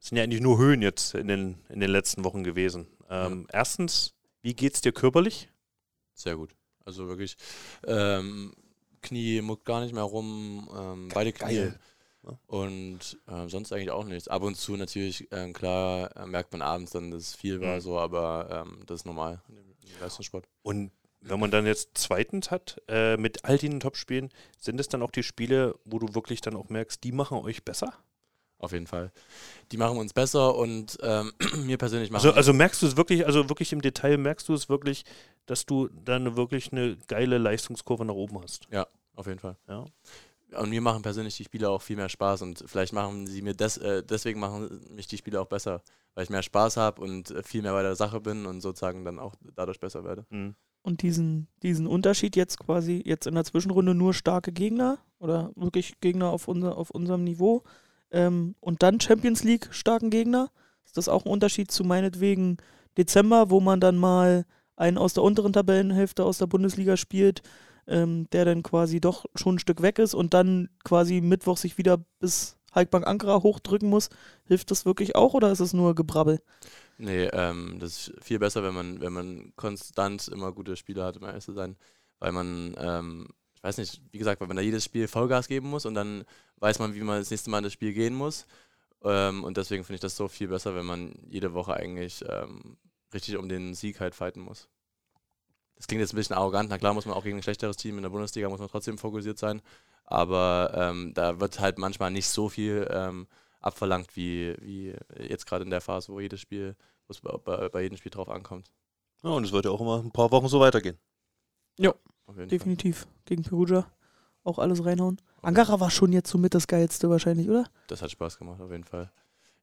es sind ja eigentlich nur Höhen jetzt in den, in den letzten Wochen gewesen. Ähm, Erstens, wie geht's dir körperlich? Sehr gut. Also wirklich, ähm, Knie muckt gar nicht mehr rum, ähm, beide Knie. Geil. Ja. Und äh, sonst eigentlich auch nichts. Ab und zu natürlich, ähm, klar, äh, merkt man abends dann, dass es viel war, Mhm. so, aber ähm, das ist normal im Leistungssport. Und wenn man dann jetzt zweitens hat, äh, mit all den Topspielen, sind es dann auch die Spiele, wo du wirklich dann auch merkst, die machen euch besser? Auf jeden Fall. Die machen uns besser und ähm, mir persönlich machen Also, also merkst du es wirklich, also wirklich im Detail merkst du es wirklich, dass du dann wirklich eine geile Leistungskurve nach oben hast. Ja, auf jeden Fall. Ja. Und mir machen persönlich die Spiele auch viel mehr Spaß und vielleicht machen sie mir des, äh, deswegen machen mich die Spiele auch besser, weil ich mehr Spaß habe und äh, viel mehr bei der Sache bin und sozusagen dann auch dadurch besser werde. Mhm. Und diesen, diesen Unterschied jetzt quasi, jetzt in der Zwischenrunde nur starke Gegner oder wirklich Gegner auf, unser, auf unserem Niveau ähm, und dann Champions League starken Gegner. Ist das auch ein Unterschied zu meinetwegen Dezember, wo man dann mal einen aus der unteren Tabellenhälfte aus der Bundesliga spielt, ähm, der dann quasi doch schon ein Stück weg ist und dann quasi Mittwoch sich wieder bis Halkbank Ankara hochdrücken muss. Hilft das wirklich auch oder ist es nur Gebrabbel? Nee, ähm, das ist viel besser, wenn man, wenn man konstant immer gute Spiele hat, um ehrlich zu sein. Weil man, ähm, ich weiß nicht, wie gesagt, weil man da jedes Spiel Vollgas geben muss und dann weiß man, wie man das nächste Mal in das Spiel gehen muss. Ähm, und deswegen finde ich das so viel besser, wenn man jede Woche eigentlich ähm, richtig um den Sieg halt fighten muss. Das klingt jetzt ein bisschen arrogant, na klar muss man auch gegen ein schlechteres Team in der Bundesliga, muss man trotzdem fokussiert sein. Aber ähm, da wird halt manchmal nicht so viel ähm, abverlangt, wie, wie jetzt gerade in der Phase, wo jedes Spiel, wo es bei, bei, bei jedem Spiel drauf ankommt. Ja, und es wird ja auch immer ein paar Wochen so weitergehen. Jeden Definitiv. Gegen Perugia auch alles reinhauen. Ankara war schon jetzt somit das geilste wahrscheinlich, oder? Das hat Spaß gemacht, auf jeden Fall.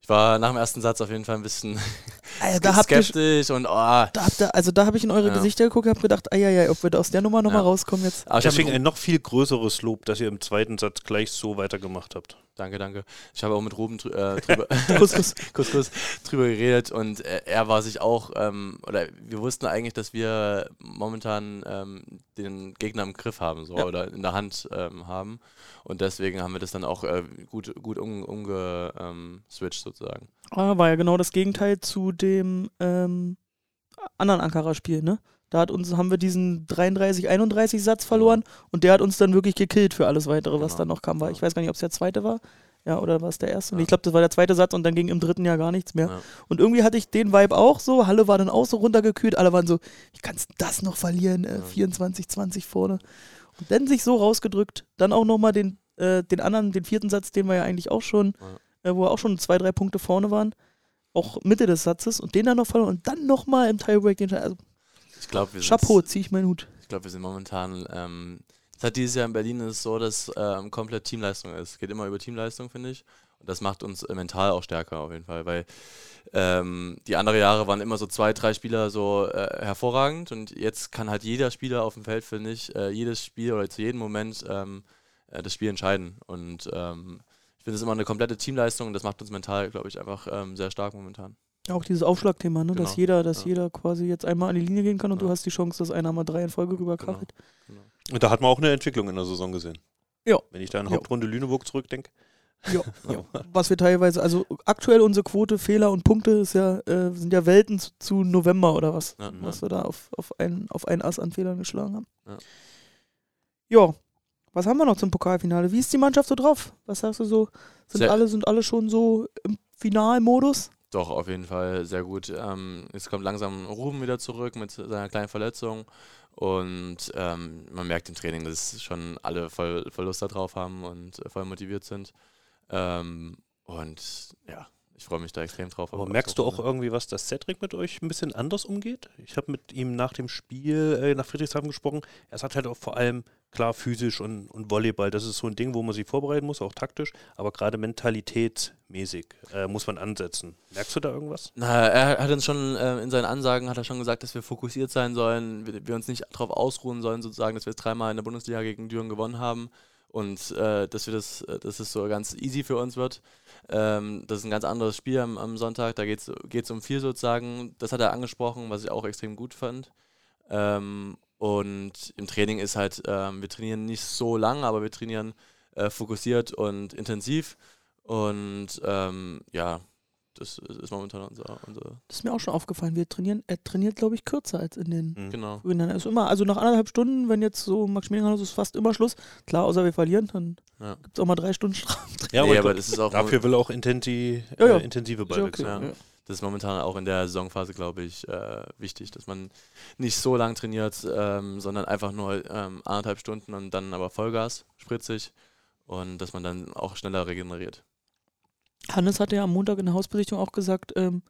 Ich war nach dem ersten Satz auf jeden Fall ein bisschen Also da habt ihr, skeptisch und oh, da habt ihr, also da habe ich in eure Ja. Gesichter geguckt und habe gedacht, eieiei, ob wir da aus der Nummer nochmal Ja. rauskommen jetzt. aber Deswegen ein noch viel größeres Lob, dass ihr im zweiten Satz gleich so weitergemacht habt. Danke, danke. Ich habe auch mit Ruben äh, drüber, Kuss, Kuss. Kuss, Kuss, drüber geredet und äh, er war sich auch, ähm, oder wir wussten eigentlich, dass wir momentan ähm, den Gegner im Griff haben so, Ja. oder in der Hand ähm, haben und deswegen haben wir das dann auch äh, gut, gut umgeswitcht umge, ähm, sozusagen. Ah, war ja genau das Gegenteil zu dem ähm, anderen Ankara-Spiel, ne? Da hat uns, haben wir diesen 33-31-Satz verloren und der hat uns dann wirklich gekillt für alles weitere, was Genau. dann noch kam. War. Ja. Ich weiß gar nicht, ob es der zweite war. Ja, oder war es der erste? Ja. ich glaube, das war der zweite Satz und dann ging im dritten Jahr gar nichts mehr. Ja. Und irgendwie hatte ich den Vibe auch so. Halle war dann auch so runtergekühlt. Alle waren so, wie kannst du das noch verlieren? Äh, Ja. 24, 20 vorne. Und dann sich so rausgedrückt. Dann auch nochmal den, äh, den anderen, den vierten Satz, den wir ja eigentlich auch schon, äh, wo wir auch schon zwei, drei Punkte vorne waren. Auch Mitte des Satzes und den dann noch verloren und dann nochmal im Tiebreak den. Also, Ich glaube, wir sind Chapeau, ziehe ich meinen Hut. Ich glaube, wir sind momentan, ähm, es hat dieses Jahr in Berlin ist es so, dass ähm, komplett Teamleistung ist. Es geht immer über Teamleistung, finde ich. Und das macht uns äh, mental auch stärker auf jeden Fall, weil ähm, die anderen Jahre waren immer so zwei, drei Spieler so äh, hervorragend und jetzt kann halt jeder Spieler auf dem Feld, finde ich, äh, jedes Spiel oder zu jedem Moment ähm, äh, das Spiel entscheiden. Und ähm, ich finde es immer eine komplette Teamleistung und das macht uns mental, glaube ich, einfach ähm, sehr stark momentan. Auch dieses Aufschlagthema, ne? dass Genau, jeder, dass ja. jeder quasi jetzt einmal an die Linie gehen kann und du Ja. hast die Chance, dass einer mal drei in Folge rüberkachelt. Genau. Und da hat man auch eine Entwicklung in der Saison gesehen. Ja. Wenn ich da Ja. Hauptrunde Lüneburg zurückdenke. Ja, ja. Was wir teilweise, also aktuell unsere Quote, Fehler und Punkte ist ja, äh, sind ja Welten zu, zu November oder was, Ja, was wir da auf, auf, ein, auf ein Ass an Fehlern geschlagen haben. Ja. Ja, was haben wir noch zum Pokalfinale? Wie ist die Mannschaft so drauf? Was sagst du so? Sind Sehr- alle, sind alle schon so im Finalmodus? Doch, auf jeden Fall sehr gut. Ähm, jetzt kommt langsam Ruben wieder zurück mit seiner kleinen Verletzung. Und ähm, man merkt im Training, dass schon alle voll, voll Lust darauf haben und äh, voll motiviert sind. Ähm, und ja, ich freue mich da extrem drauf. Aber merkst du auch irgendwie was, dass Cedric mit euch ein bisschen anders umgeht? Ich habe mit ihm nach dem Spiel äh, nach Friedrichshafen gesprochen. Er sagt halt auch vor allem, klar, physisch und, und Volleyball, das ist so ein Ding, wo man sich vorbereiten muss, auch taktisch, aber gerade mentalitätsmäßig äh, muss man ansetzen. Merkst du da irgendwas? Na, er hat uns schon äh, in seinen Ansagen hat er schon gesagt, dass wir fokussiert sein sollen, wir, wir uns nicht darauf ausruhen sollen, sozusagen, dass wir jetzt dreimal in der Bundesliga gegen Düren gewonnen haben und äh, dass wir das, äh, dass es so ganz easy für uns wird. Ähm, das ist ein ganz anderes Spiel am, am Sonntag, da geht es um viel sozusagen. Das hat er angesprochen, was ich auch extrem gut fand. Ähm, und im Training ist halt, ähm, wir trainieren nicht so lang, aber wir trainieren äh, fokussiert und intensiv. Und ähm, ja, das ist momentan unser, unser Das ist mir auch schon aufgefallen. Wir trainieren, er trainiert, glaube ich, kürzer als in den Mhm. genau. frühen Jahren. Also immer, also nach anderthalb Stunden, wenn jetzt so Maximilian ist, ist fast immer Schluss. Klar, außer wir verlieren, dann Ja. gibt es auch mal drei Stunden Strafe. Ja, nee, aber, aber das ist auch dafür will er auch Intenti, Ja, ja. Äh, intensive Ist ja Ballwechsel. okay, ja. Das ist momentan auch in der Saisonphase, glaube ich, äh, wichtig, dass man nicht so lang trainiert, ähm, sondern einfach nur ähm, anderthalb Stunden und dann aber Vollgas, spritzig und dass man dann auch schneller regeneriert. Hannes hatte ja am Montag in der Hausbesichtigung auch gesagt, ähm,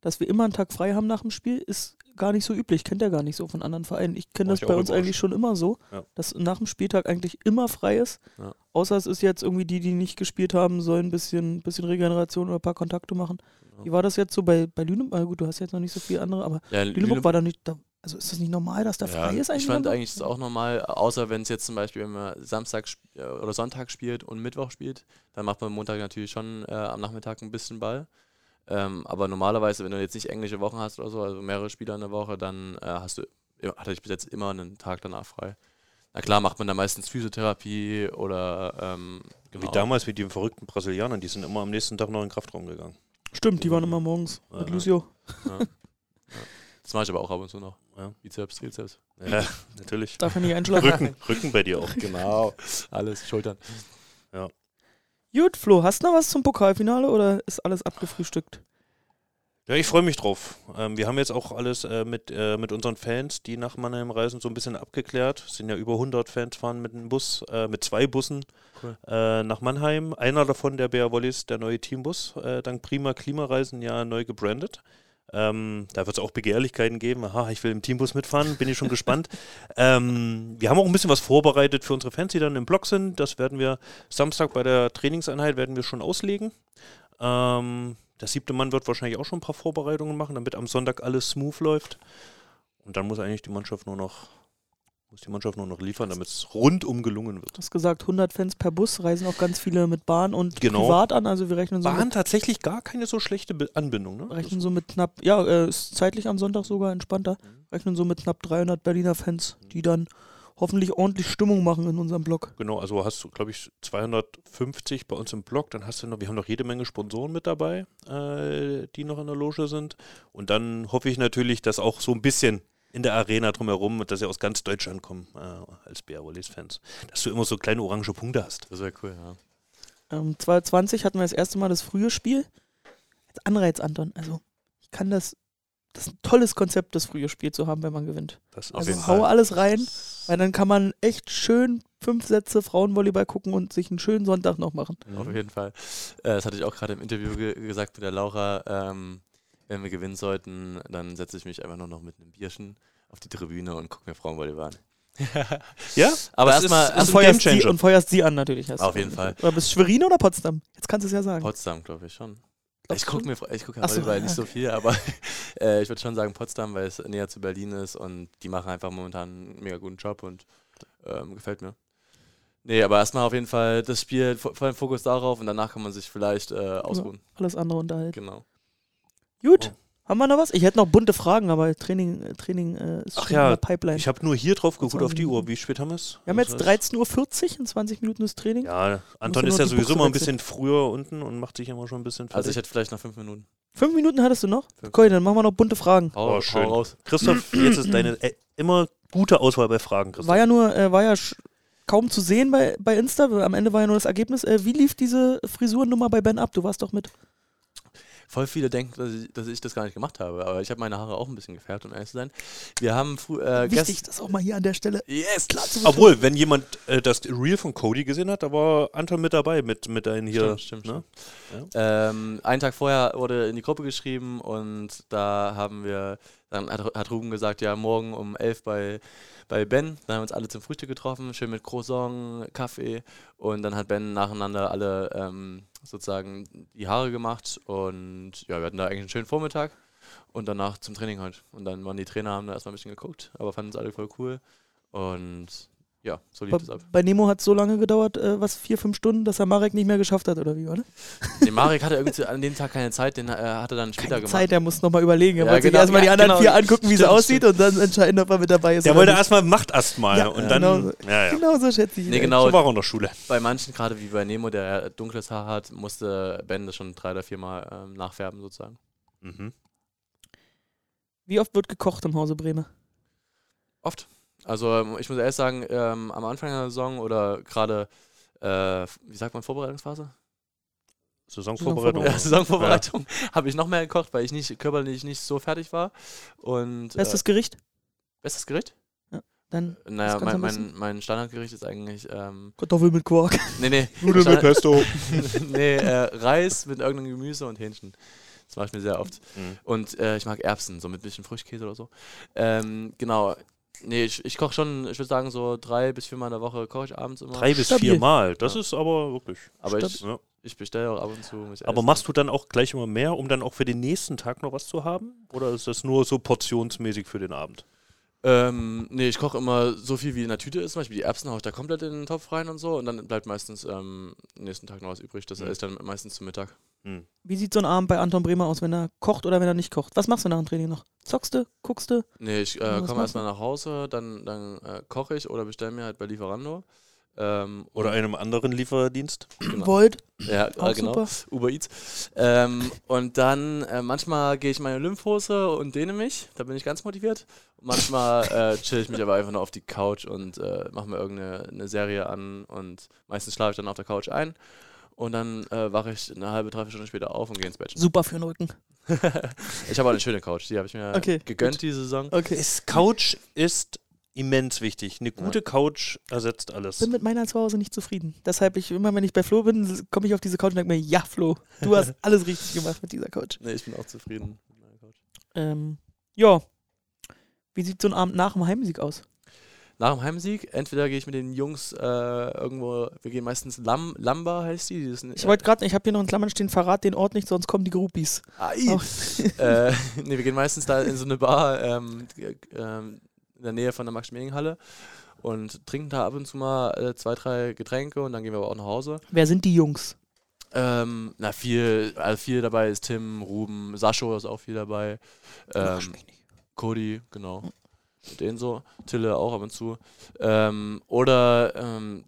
dass wir immer einen Tag frei haben nach dem Spiel, ist gar nicht so üblich, kennt er gar nicht so von anderen Vereinen. Ich kenne das ich bei uns eigentlich schon immer so, Ja. dass nach dem Spieltag eigentlich immer frei ist. Ja. Außer es ist jetzt irgendwie die, die nicht gespielt haben, sollen ein bisschen, bisschen Regeneration oder ein paar Kontakte machen. Genau. Wie war das jetzt so bei, bei Lüneburg? Gut, du hast jetzt noch nicht so viele andere, aber Ja, Lüneburg war da nicht, da, also ist das nicht normal, dass da frei ist eigentlich? Ich fand eigentlich das auch normal, außer wenn es jetzt zum Beispiel wenn man Samstag äh, oder Sonntag spielt und Mittwoch spielt, dann macht man Montag natürlich schon äh, am Nachmittag ein bisschen Ball. Ähm, aber normalerweise, wenn du jetzt nicht englische Wochen hast oder so, also mehrere Spieler in der Woche, dann äh, hast du, ja, hatte ich bis jetzt immer einen Tag danach frei. Na klar, macht man da meistens Physiotherapie oder ähm, Wie genau. damals mit den verrückten Brasilianern, die sind immer am nächsten Tag noch in den Kraftraum gegangen. Stimmt, die waren immer morgens Ja. mit Lucio. Das mache ich aber auch ab und zu noch. Ja. Bizeps, Trizeps. Ja, natürlich. Darf er nicht einschlafen. Rücken, Rücken bei dir auch. Genau. Alles, Schultern. Gut, Flo, hast du noch was zum Pokalfinale oder ist alles abgefrühstückt? Ja, ich freue mich drauf. Ähm, wir haben jetzt auch alles äh, mit, äh, mit unseren Fans, die nach Mannheim reisen, so ein bisschen abgeklärt. Es sind ja über 100 Fans fahren mit einem Bus, äh, mit zwei Bussen Cool. äh, nach Mannheim. Einer davon, der Bär Wallis, der neue Teambus, äh, dank Prima Klimareisen ja neu gebrandet. Ähm, da wird es auch Begehrlichkeiten geben. Aha, ich will im Teambus mitfahren, bin ich schon gespannt. Ähm, wir haben auch ein bisschen was vorbereitet für unsere Fans, die dann im Blog sind. Das werden wir Samstag bei der Trainingseinheit werden wir schon auslegen. Ähm, der siebte Mann wird wahrscheinlich auch schon ein paar Vorbereitungen machen, damit am Sonntag alles smooth läuft. Und dann muss eigentlich die Mannschaft nur noch, muss die Mannschaft nur noch liefern, damit es rundum gelungen wird. Du hast gesagt, 100 Fans per Bus, reisen auch ganz viele mit Bahn und Genau. privat an. Also wir rechnen so, Bahn tatsächlich gar keine so schlechte Be Anbindung, ne? rechnen so mit knapp, ja, äh, ist zeitlich am Sonntag sogar entspannter. Mhm. Rechnen so mit knapp 300 Berliner Fans, die dann hoffentlich ordentlich Stimmung machen in unserem Blog. Genau, also hast du, glaube ich, 250 bei uns im Blog. Dann hast du noch, wir haben noch jede Menge Sponsoren mit dabei, äh, die noch in der Loge sind. Und dann hoffe ich natürlich, dass auch so ein bisschen in der Arena drumherum, dass sie aus ganz Deutschland kommen, äh, als BR Wallis-Fans. Dass du immer so kleine orange Punkte hast. Das wäre cool, ja. Ähm, 2020 hatten wir das erste Mal das frühe Spiel. Als Anreiz, Anton. Also ich kann das, das ist ein tolles Konzept, das frühe Spiel zu haben, wenn man gewinnt. Das Auf Also hau Fall. alles rein, weil dann kann man echt schön fünf Sätze Frauenvolleyball gucken und sich einen schönen Sonntag noch machen. Mhm. Auf jeden Fall. Äh, das hatte ich auch gerade im Interview ge gesagt mit der Laura. Ähm, wenn wir gewinnen sollten, dann setze ich mich einfach nur noch mit einem Bierchen auf die Tribüne und gucke mir Frauenvolleyball an. Ja, Aber erstmal Und feuerst, und feuerst sie an natürlich. Auf du. jeden Fall. Oder bist Schwerin oder Potsdam? Jetzt kannst du es ja sagen. Potsdam, glaube ich schon. Glaubst Ich gucke du? mir ich guck Ach so, Volleyball ja, nicht so viel, aber äh, ich würde schon sagen Potsdam, weil es näher zu Berlin ist und die machen einfach momentan einen mega guten Job und ähm, gefällt mir. Nee, aber erstmal auf jeden Fall das Spiel, vo- vollen Fokus darauf und danach kann man sich vielleicht äh, ausruhen. Alles andere unterhalten. Genau. Gut. Oh. Haben wir noch was? Ich hätte noch bunte Fragen, aber Training, äh, Training äh, ist Ach schon ja, in der Pipeline. Ich habe nur hier drauf geguckt auf die 20 Uhr. Wie spät haben wir es? wir haben jetzt 13.40 Uhr, in 20 Minuten das Training. Ja, Anton ist ja sowieso Buchse mal ein wechseln. bisschen früher unten und macht sich immer schon ein bisschen Also ich fertig. hätte vielleicht noch fünf Minuten. Fünf Minuten hattest du noch? Fünf. Okay, dann machen wir noch bunte Fragen. Hau, Oh, schön. raus. Christoph, jetzt ist deine äh, immer gute Auswahl bei Fragen, Christoph. War ja nur, äh, war ja kaum zu sehen bei, bei Insta. Am Ende war ja nur das Ergebnis. Äh, wie lief diese Frisurennummer bei Ben ab? Du warst doch mit. Voll viele denken, dass ich, dass ich das gar nicht gemacht habe, aber ich habe meine Haare auch ein bisschen gefärbt, um ehrlich zu sein. Wir haben frü- äh, Wichtig, das auch mal hier an der Stelle Yes, klar zu Obwohl, wenn jemand äh, das Reel von Cody gesehen hat, da war Anton mit dabei mit, mit deinen hier. Stimmt, stimmt, ne? Ähm, einen Tag vorher wurde in die Gruppe geschrieben und da haben wir, dann hat, hat Ruben gesagt, ja, morgen um 11 bei, bei Ben. Dann haben wir uns alle zum Frühstück getroffen, schön mit Croissant, Kaffee und dann hat Ben nacheinander alle ähm, sozusagen die Haare gemacht und ja, wir hatten da eigentlich einen schönen Vormittag und danach zum Training halt. Und dann waren die Trainer, haben da erstmal ein bisschen geguckt, aber fanden es alle voll cool und ja, so lief Bei, es ab. bei Nemo hat es so lange gedauert, äh, was, vier, fünf Stunden, dass er Marek nicht mehr geschafft hat, oder wie, oder? Nee, Marek hatte irgendwie an dem Tag keine Zeit, den äh, hat er dann später Keine gemacht. Zeit, er muss nochmal überlegen. Er Ja, wollte sich genau, erstmal die ja, anderen genau. vier angucken, wie sie Stimmt, aussieht und dann entscheiden, ob er mit dabei ist. Der wollte erstmal Macht erstmal Ja, und genau dann. so. Ja, ja. Genau so schätze ich. Nee, genau. So war in der Schule. Bei manchen, gerade wie bei Nemo, der dunkles Haar hat, musste Ben das schon drei oder viermal ähm, nachfärben sozusagen. Mhm. Wie oft wird gekocht im Hause Bremer? Oft. Also ähm, ich muss ehrlich sagen, ähm, am Anfang der Saison oder gerade, äh, wie sagt man, Vorbereitungsphase? Saisonvorbereitung. Ja, Saisonvorbereitung habe ich noch mehr gekocht, weil ich nicht körperlich nicht so fertig war. Und Bestes äh, Gericht? bestes Gericht? Dann Naja, kannst du mein, mein, mein Standardgericht ist eigentlich ähm, Kartoffel mit Quark. nee, nee, Nudeln mit Pesto. nee äh, Reis mit irgendeinem Gemüse und Hähnchen. Das mache ich mir sehr oft. Mhm. Und äh, ich mag Erbsen, so mit bisschen Frischkäse oder so. Ähm, genau. Nee, ich, ich koche schon, ich würde sagen, so drei bis viermal in der Woche koche ich abends immer. Drei bis Stabil. vier Mal. Das Ja. ist aber wirklich. aber ich, Ja. ich bestelle auch ab und zu. muss ich Aber machst du dann auch gleich immer mehr, um dann auch für den nächsten Tag noch was zu haben? Oder ist das nur so portionsmäßig für den Abend? Ähm, nee, ich koche immer so viel, wie in der Tüte ist. Zum Beispiel die Erbsen haue ich da komplett in den Topf rein und so. Und dann bleibt meistens ähm, am nächsten Tag noch was übrig. Das Mhm. esse ich dann meistens zum Mittag. Hm. Wie sieht so ein Abend bei Anton Bremer aus, wenn er kocht oder wenn er nicht kocht? Was machst du nach dem Training noch? Zockst du? Guckst du? Nee, ich äh, komme erstmal nach Hause, dann, dann äh, koche ich oder bestelle mir halt bei Lieferando. Ähm, Oder einem anderen Lieferdienst? Genau. Volt? Ja, Auch äh, genau. super. Uber Eats. Ähm, und dann äh, manchmal gehe ich meine Lymphhose und dehne mich. Da bin ich ganz motiviert. Und manchmal äh, chill ich mich aber einfach nur auf die Couch und äh, mache mir irgendeine eine Serie an. Und meistens schlafe ich dann auf der Couch ein. Und dann äh, wache ich eine halbe, dreiviertel Stunde später auf und gehe ins Bett. Super für den Rücken. ich habe auch eine schöne Couch. Die habe ich mir Okay, gegönnt gut. diese Saison. Okay. Ist Couch ist immens wichtig. Eine gute Couch ersetzt alles. bin mit meiner zu Hause nicht zufrieden. Deshalb, ich, immer wenn ich bei Flo bin, komme ich auf diese Couch und denke mir, ja, Flo, du hast alles richtig gemacht mit dieser Couch. Nee, ich bin auch zufrieden mit meiner Couch. Ähm, ja. Wie sieht so ein Abend nach dem Heimsieg aus? Nach dem Heimsieg, entweder gehe ich mit den Jungs äh, irgendwo, wir gehen meistens Lam, Lamba heißt die. die Ich wollte gerade, ich habe hier noch in Klammern stehen, verrat den Ort nicht, sonst kommen die Groupies. Ai. Oh. äh, nee, wir gehen meistens da in so eine Bar ähm, g- ähm, in der Nähe von der Max-Schmeling-Halle und trinken da ab und zu mal äh, zwei, drei Getränke und dann gehen wir aber auch nach Hause. Wer sind die Jungs? Ähm, na, viel, also viel dabei ist Tim, Ruben, Sascho ist auch viel dabei. Ähm, mich nicht. Cody, genau. Mit denen so. Tille auch ab und zu. Ähm, oder ähm,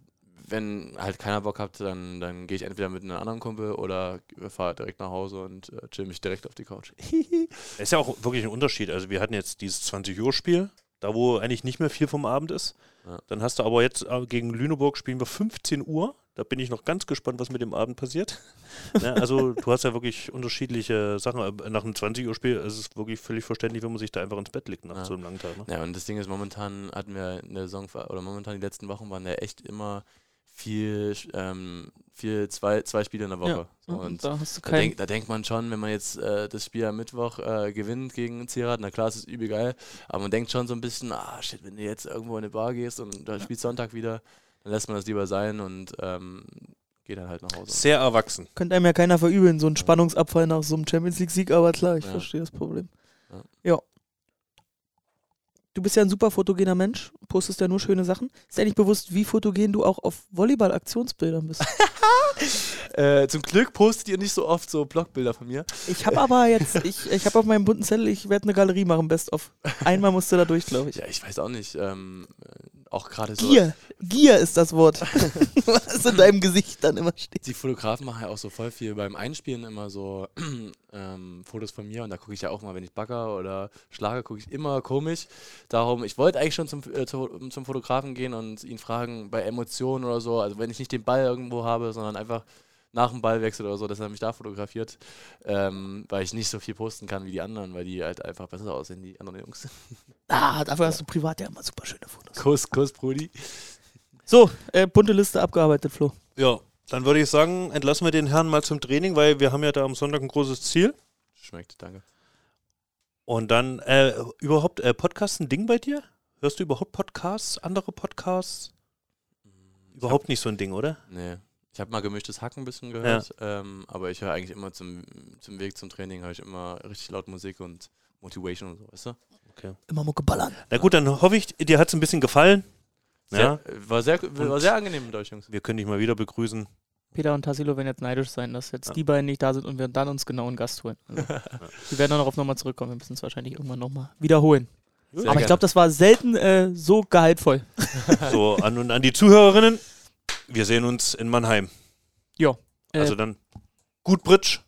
wenn halt keiner Bock hat, dann, dann gehe ich entweder mit einem anderen Kumpel oder fahre direkt nach Hause und äh, chill mich direkt auf die Couch. Es ist ja auch wirklich ein Unterschied. Also wir hatten jetzt dieses 20-Uhr-Spiel, da wo eigentlich nicht mehr viel vom Abend ist. Ja. Dann hast du aber jetzt äh, gegen Lüneburg spielen wir 15 Uhr. Da bin ich noch ganz gespannt, was mit dem Abend passiert. ne, also du hast ja wirklich unterschiedliche Sachen. Äh, Nach einem 20-Uhr-Spiel ist es wirklich völlig verständlich, wenn man sich da einfach ins Bett legt nach Ja. so einem langen Tag. Ne? Ja, und das Ding ist, momentan hatten wir in der Saison, oder momentan die letzten Wochen waren ja echt immer viel, ähm, viel zwei, zwei Spiele in der Woche. So, und da hast du da, denk, da denkt man schon, wenn man jetzt äh, das Spiel am Mittwoch äh, gewinnt gegen Zierat, na klar, es ist übel geil, aber man denkt schon so ein bisschen, ah shit, wenn du jetzt irgendwo in eine Bar gehst und da spielst Sonntag wieder, dann lässt man das lieber sein und ähm, geht dann halt nach Hause. Sehr erwachsen. Könnte einem ja keiner verübeln, so ein Spannungsabfall nach so einem Champions League-Sieg, aber klar, ich Ja. verstehe das Problem. Ja. Du bist ja ein super fotogener Mensch, postest ja nur schöne Sachen. Ist dir nicht bewusst, wie fotogen du auch auf Volleyball-Aktionsbildern bist? Äh, zum Glück postet ihr nicht so oft so Blogbilder von mir. Ich habe aber jetzt, ich, ich habe auf meinem bunten Zettel, ich werde eine Galerie machen, best of. Einmal musst du da durch, glaube ich. Ja, ich weiß auch nicht. Ähm, äh, auch gerade so. Gier. Gier ist das Wort. Was in deinem Gesicht dann immer steht. Die Fotografen machen ja auch so voll viel beim Einspielen immer so ähm, Fotos von mir und da gucke ich ja auch mal, wenn ich bagger oder schlage, gucke ich immer komisch. Darum, ich wollte eigentlich schon zum, äh, zu- zum Fotografen gehen und ihn fragen bei Emotionen oder so, also wenn ich nicht den Ball irgendwo habe, sondern einfach nach dem Ballwechsel oder so, dass er mich da fotografiert, ähm, weil ich nicht so viel posten kann wie die anderen, weil die halt einfach besser aussehen, die anderen Jungs. Ah, dafür hast du privat ja immer super schöne Fotos. Kuss, Kuss, Brudi. So, äh, bunte Liste abgearbeitet, Flo. Ja, dann würde ich sagen, entlassen wir den Herrn mal zum Training, weil wir haben ja da am Sonntag ein großes Ziel. Schmeckt, danke. Und dann, äh, überhaupt, äh, Podcast ein Ding bei dir? Hörst du überhaupt Podcasts, andere Podcasts? Überhaupt nicht so ein Ding, oder? Nee. Ich habe mal gemischtes Hacken ein bisschen gehört, ähm, aber ich höre eigentlich immer zum, zum Weg zum Training, höre ich immer richtig laut Musik und Motivation und so, weißt du? Immer Mucke ballern. Na gut, dann hoffe ich, dir hat es ein bisschen gefallen. Ja, Sehr, äh, war, sehr, war sehr angenehm mit euch, Jungs. wir können dich mal wieder begrüßen. Peter und Tassilo werden jetzt neidisch sein, dass jetzt Ja. die beiden nicht da sind und wir dann uns genau einen Gast holen. Also, wir werden darauf nochmal zurückkommen. Wir müssen es wahrscheinlich irgendwann nochmal wiederholen. Sehr Aber ich gerne. glaube, das war selten äh, so gehaltvoll. So, an und an die Zuhörerinnen. Wir sehen uns in Mannheim. Ja. Äh, Also dann, gut Bridge.